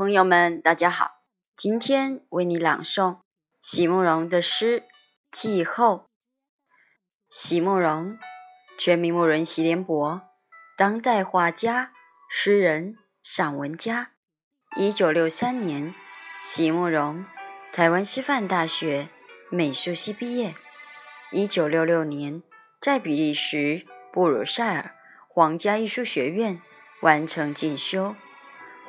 朋友们，大家好！今天为你朗诵席慕容的诗《季后》。席慕容，全名慕人席联博，当代画家、诗人、散文家。一九六三年，席慕容台湾师范大学美术系毕业。一九六六年，在比利时布鲁塞尔皇家艺术学院完成进修。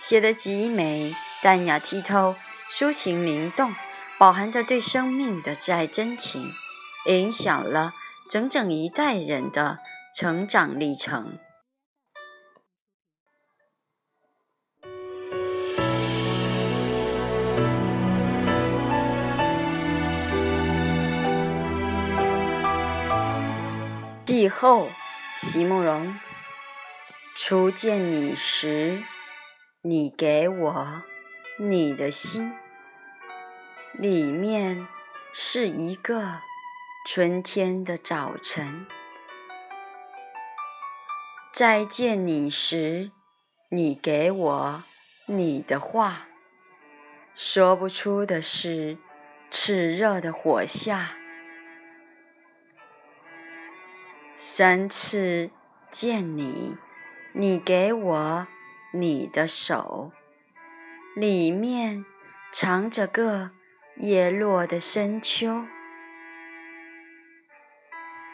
写得极美，淡雅剔透，抒情灵动，饱含着对生命的挚爱真情，影响了整整一代人的成长历程。季后，席慕容，初见你时。你给我你的心，里面是一个春天的早晨。再见你时，你给我你的话，说不出的是炽热的火下。三次见你，你给我。你的手里面藏着个叶落的深秋，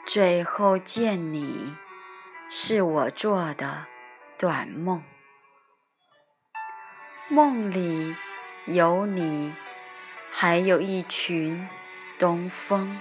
最后见你是我做的短梦，梦里有你，还有一群东风。